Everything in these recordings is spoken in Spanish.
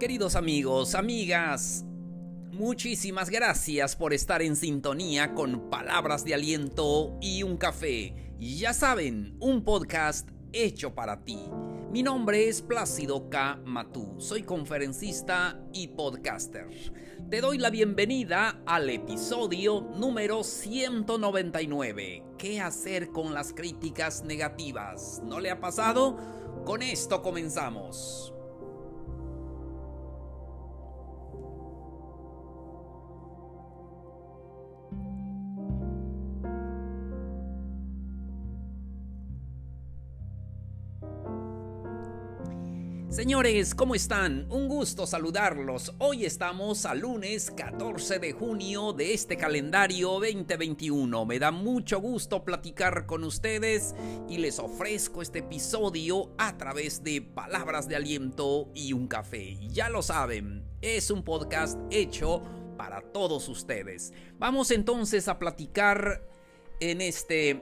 Queridos amigos, amigas, muchísimas gracias por estar en sintonía con palabras de aliento y un café. Ya saben, un podcast hecho para ti. Mi nombre es Plácido K. Matú, soy conferencista y podcaster. Te doy la bienvenida al episodio número 199. ¿Qué hacer con las críticas negativas? ¿No le ha pasado? Con esto comenzamos. Señores, ¿cómo están? Un gusto saludarlos. Hoy estamos a lunes 14 de junio de este calendario 2021. Me da mucho gusto platicar con ustedes y les ofrezco este episodio a través de palabras de aliento y un café. Ya lo saben, es un podcast hecho para todos ustedes. Vamos entonces a platicar en este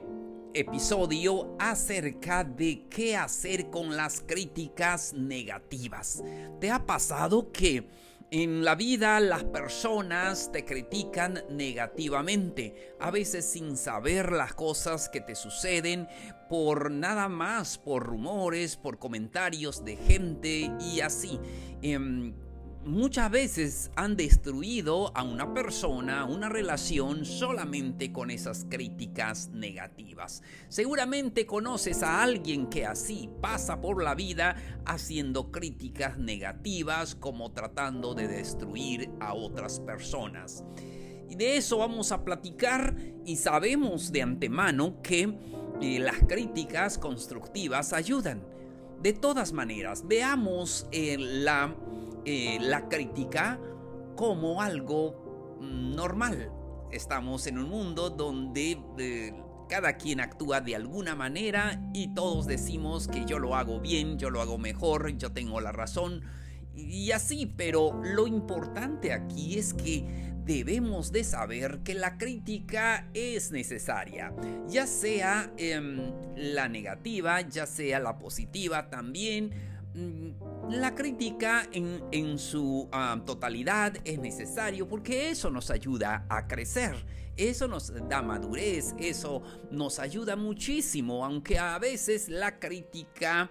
episodio acerca de qué hacer con las críticas negativas. ¿Te ha pasado que en la vida las personas te critican negativamente, a veces sin saber las cosas que te suceden, por nada más, por rumores, por comentarios de gente y así. Em, muchas veces han destruido a una persona, una relación solamente con esas críticas negativas. Seguramente conoces a alguien que así pasa por la vida haciendo críticas negativas como tratando de destruir a otras personas. Y de eso vamos a platicar y sabemos de antemano que eh, las críticas constructivas ayudan. De todas maneras, veamos eh, la eh, la crítica como algo mm, normal. Estamos en un mundo donde eh, cada quien actúa de alguna manera y todos decimos que yo lo hago bien, yo lo hago mejor, yo tengo la razón y así, pero lo importante aquí es que debemos de saber que la crítica es necesaria, ya sea em, la negativa, ya sea la positiva también la crítica en, su ah, totalidad es necesario porque eso nos ayuda a crecer, eso nos da madurez, eso nos ayuda muchísimo, aunque a veces la crítica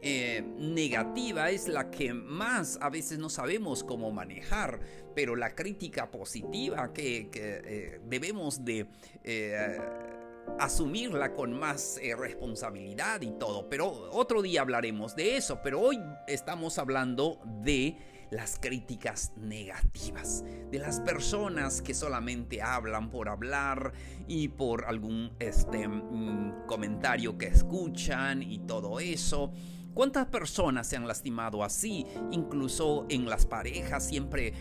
eh, negativa es la que más a veces no sabemos cómo manejar, pero la crítica positiva que, eh, debemos de... Eh, asumirla con más eh, responsabilidad y todo. Pero otro día hablaremos de eso. Pero hoy estamos hablando de las críticas negativas, de las personas que solamente hablan por hablar y por algún este, mm, comentario que escuchan y todo eso. ¿Cuántas personas se han lastimado así? Incluso en las parejas siempre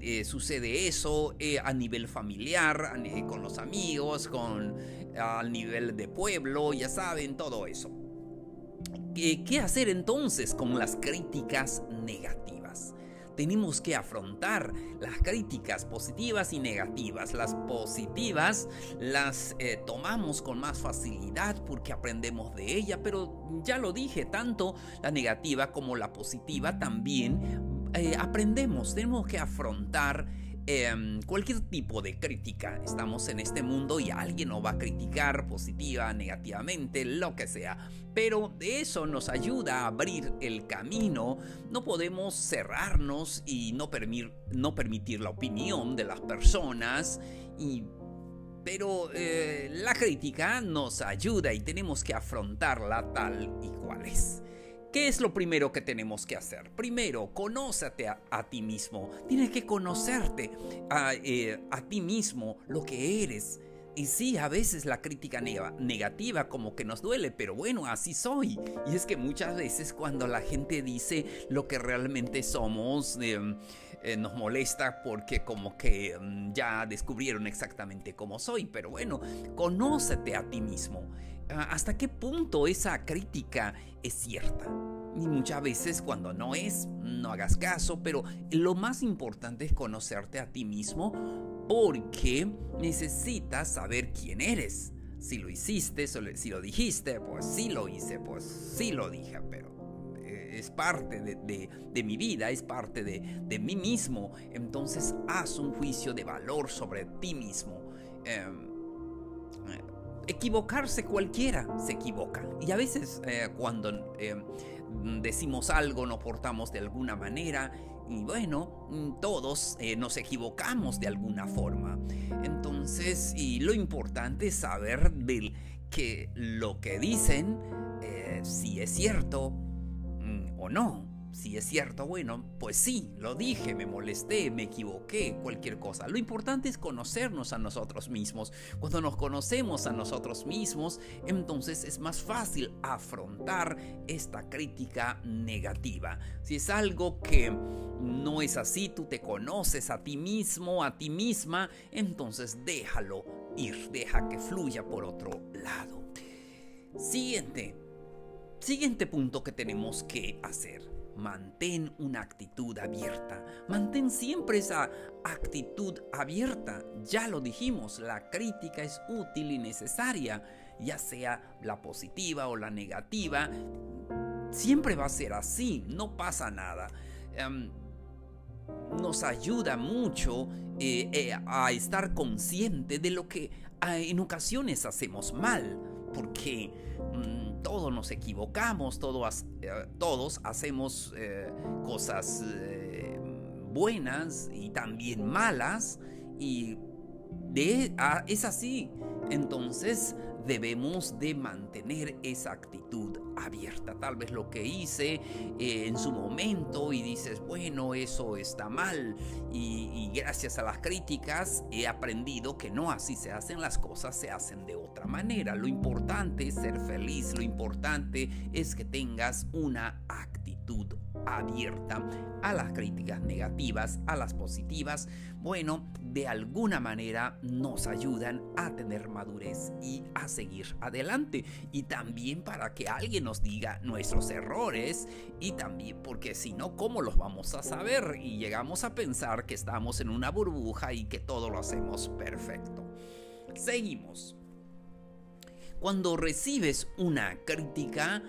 eh, sucede eso eh, a nivel familiar, con los amigos, con al nivel de pueblo, ya saben, todo eso. ¿Qué hacer entonces con las críticas negativas? Tenemos que afrontar las críticas positivas y negativas. Las positivas las eh, tomamos con más facilidad porque aprendemos de ella, pero ya lo dije, tanto la negativa como la positiva también eh, aprendemos, tenemos que afrontar Em, cualquier tipo de crítica. Estamos en este mundo y alguien nos va a criticar positiva, negativamente, lo que sea. Pero eso nos ayuda a abrir el camino. No podemos cerrarnos y no, no permitir la opinión de las personas. Y pero eh, la crítica nos ayuda y tenemos que afrontarla tal y cual es. ¿Qué es lo primero que tenemos que hacer? Primero, conócete a, ti mismo. Tienes que conocerte a, eh, a ti mismo, lo que eres. Y sí, a veces la crítica negativa como que nos duele, pero bueno, así soy. Y es que muchas veces cuando la gente dice lo que realmente somos, em, eh, nos molesta porque como que em, ya descubrieron exactamente cómo soy. Pero bueno, conócete a ti mismo. Ah, hasta qué punto esa crítica es cierta. Y muchas veces cuando no es, no hagas caso, pero lo más importante es conocerte a ti mismo porque necesitas saber quién eres. Si lo hiciste, si lo dijiste, pues sí lo hice, pues sí lo dije, pero es parte de, mi vida, es parte de, mí mismo. Entonces haz un juicio de valor sobre ti mismo. Em, equivocarse cualquiera se equivoca. Y a veces eh, cuando em, decimos algo, nos portamos de alguna manera y bueno, mm, todos eh, nos equivocamos de alguna forma. Entonces, y lo importante es saber del que lo que dicen, eh, si es cierto mm, o no si es cierto, bueno, pues sí, lo dije, me molesté, me equivoqué, cualquier cosa. Lo importante es conocernos a nosotros mismos. Cuando nos conocemos a nosotros mismos, entonces es más fácil afrontar esta crítica negativa. Si es algo que no es así, tú te conoces a ti mismo, a ti misma, entonces déjalo ir, deja que fluya por otro lado. Siguiente. Siguiente punto que tenemos que hacer mantén una actitud abierta. Mantén siempre esa actitud abierta. Ya lo dijimos, la crítica es útil y necesaria, ya sea la positiva o la negativa. Siempre va a ser así, no pasa nada. Em, nos ayuda mucho eh, eh, a estar consciente de lo que en ocasiones hacemos mal, porque... Mm, todos nos equivocamos, todos, eh, todos hacemos eh, cosas eh, buenas y también malas y ah, es así. Entonces debemos de mantener esa actitud abierta. Tal vez lo que hice eh, en su momento y dices, bueno, eso está mal. Y, gracias a las críticas he aprendido que no así se hacen las cosas, se hacen de otra manera. Lo importante es ser feliz, lo importante es que tengas una actitud abierta a las críticas negativas, a las positivas, bueno, de alguna manera nos ayudan a tener madurez y a seguir adelante. Y también para que alguien nos diga nuestros errores y también porque si no, ¿cómo los vamos a saber? Y llegamos a pensar que estamos en una burbuja y que todo lo hacemos perfecto. Seguimos. Cuando recibes una crítica,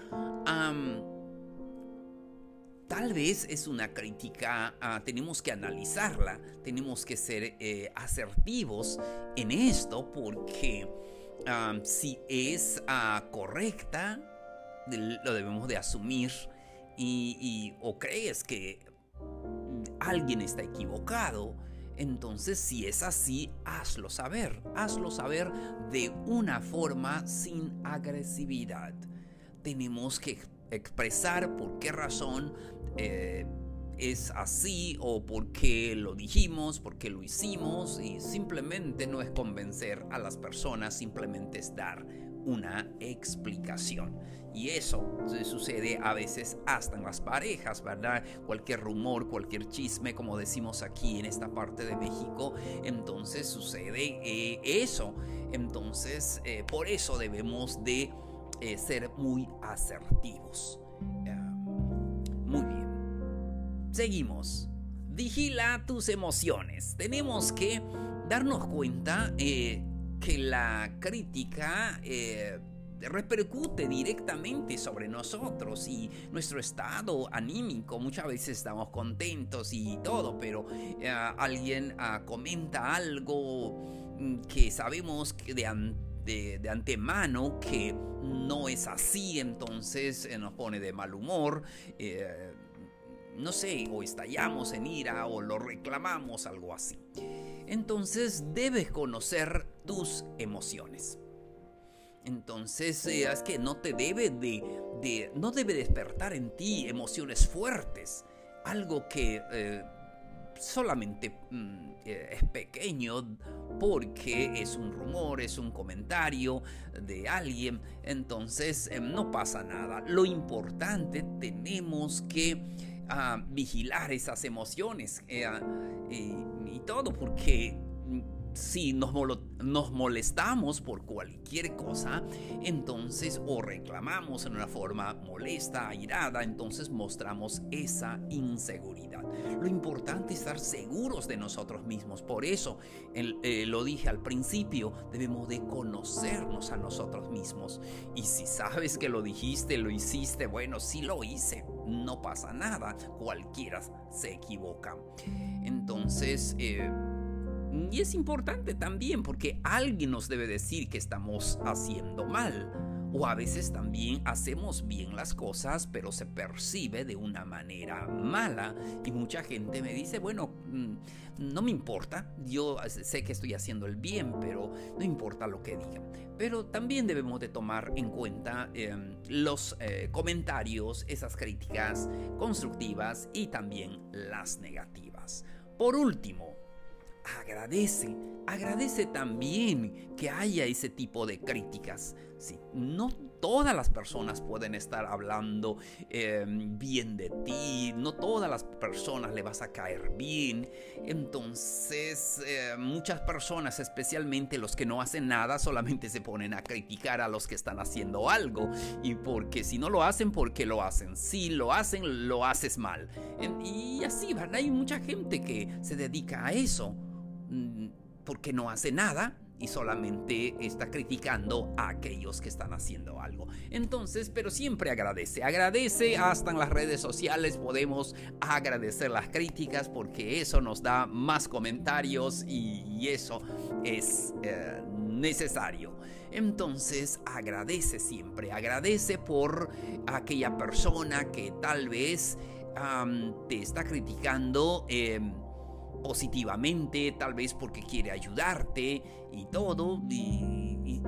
Tal vez es una crítica, ah, tenemos que analizarla, tenemos que ser eh, asertivos en esto porque si es ah, correcta, lo debemos de asumir y, o crees que alguien está equivocado, entonces si es así, hazlo saber, hazlo saber de una forma sin agresividad. Tenemos que expresar por qué razón eh, es así o por qué lo dijimos, por qué lo hicimos y simplemente no es convencer a las personas, simplemente es dar una explicación. Y eso sucede a veces hasta en las parejas, ¿verdad? Cualquier rumor, cualquier chisme, como decimos aquí en esta parte de México, entonces sucede eh, eso. Entonces, eh, por eso debemos de ser muy asertivos. muy bien. Seguimos. Vigila tus emociones. Tenemos que darnos cuenta eh, que la crítica eh, repercute directamente sobre nosotros y nuestro estado anímico. Muchas veces estamos contentos y todo, pero eh, alguien ah, comenta algo mm, que sabemos de, de, antemano que no es así, entonces nos pone de mal humor no sé, o estallamos en ira o lo reclamamos, algo así. Entonces debes conocer tus emociones. Entonces eh, es que no te debe de, no debe despertar en ti emociones fuertes, algo que eh, solamente mm, eh, es pequeño porque es un rumor, es un comentario de alguien, entonces no pasa nada. Lo importante tenemos que a vigilar esas emociones eh, y, todo, porque si nos, molestamos por cualquier cosa, entonces o reclamamos en una forma molesta, airada, entonces mostramos esa inseguridad. Lo importante es estar seguros de nosotros mismos. Por eso, eh, lo dije al principio, debemos de conocernos a nosotros mismos. Y si sabes que lo dijiste, lo hiciste, bueno, sí lo hice no pasa nada, cualquiera se equivoca. Entonces, eh, y es importante también porque alguien nos debe decir que estamos haciendo mal. O a veces también hacemos bien las cosas, pero se percibe de una manera mala. Y mucha gente me dice, bueno, mm, no me importa, yo sé que estoy haciendo el bien, pero no importa lo que digan. Pero también debemos de tomar en cuenta em, los eh, comentarios, esas críticas constructivas y también las negativas. Por último, agradece, agradece también que haya ese tipo de críticas. Sí, no todas las personas pueden estar hablando em, bien de ti, no todas las personas le vas a caer bien. Entonces, eh, muchas personas, especialmente los que no hacen nada, solamente se ponen a criticar a los que están haciendo algo. Y porque si no lo hacen, porque lo hacen. Si lo hacen, lo haces mal. Y así, ¿verdad? Hay mucha gente que se dedica a eso. Mm, porque no hace nada y solamente está criticando a aquellos que están haciendo algo. Entonces, pero siempre agradece, agradece hasta en las redes sociales podemos agradecer las críticas porque eso nos da más comentarios y eso es eh, necesario. Entonces agradece siempre, agradece por aquella persona que tal vez te está criticando. Em, positivamente, tal vez porque quiere ayudarte y todo, y,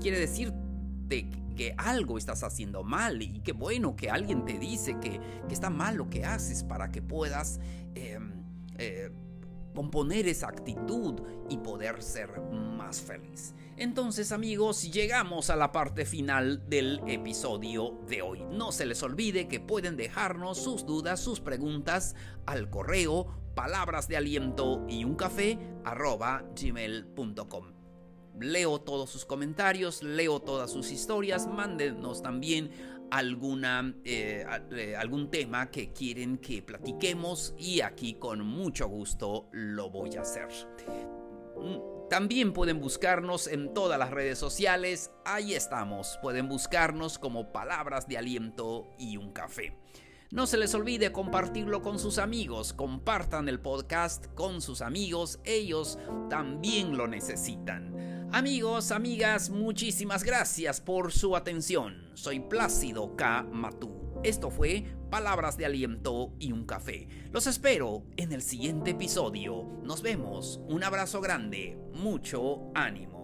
quiere decirte que algo estás haciendo mal y qué bueno que alguien te dice que, está mal lo que haces para que puedas em, eh, componer esa actitud y poder ser más feliz. Entonces amigos, llegamos a la parte final del episodio de hoy. No se les olvide que pueden dejarnos sus dudas, sus preguntas al correo palabras de aliento y un café arroba gmail.com. Leo todos sus comentarios, leo todas sus historias, mándenos también alguna, eh, eh, algún tema que quieren que platiquemos y aquí con mucho gusto lo voy a hacer. Mm, también pueden buscarnos en todas las redes sociales, ahí estamos, pueden buscarnos como palabras de aliento y un café. No se les olvide compartirlo con sus amigos, compartan el podcast con sus amigos, ellos también lo necesitan. Amigos, amigas, muchísimas gracias por su atención. Soy Plácido K. Matú. Esto fue Palabras de Aliento y un Café. Los espero en el siguiente episodio. Nos vemos. Un abrazo grande. Mucho ánimo.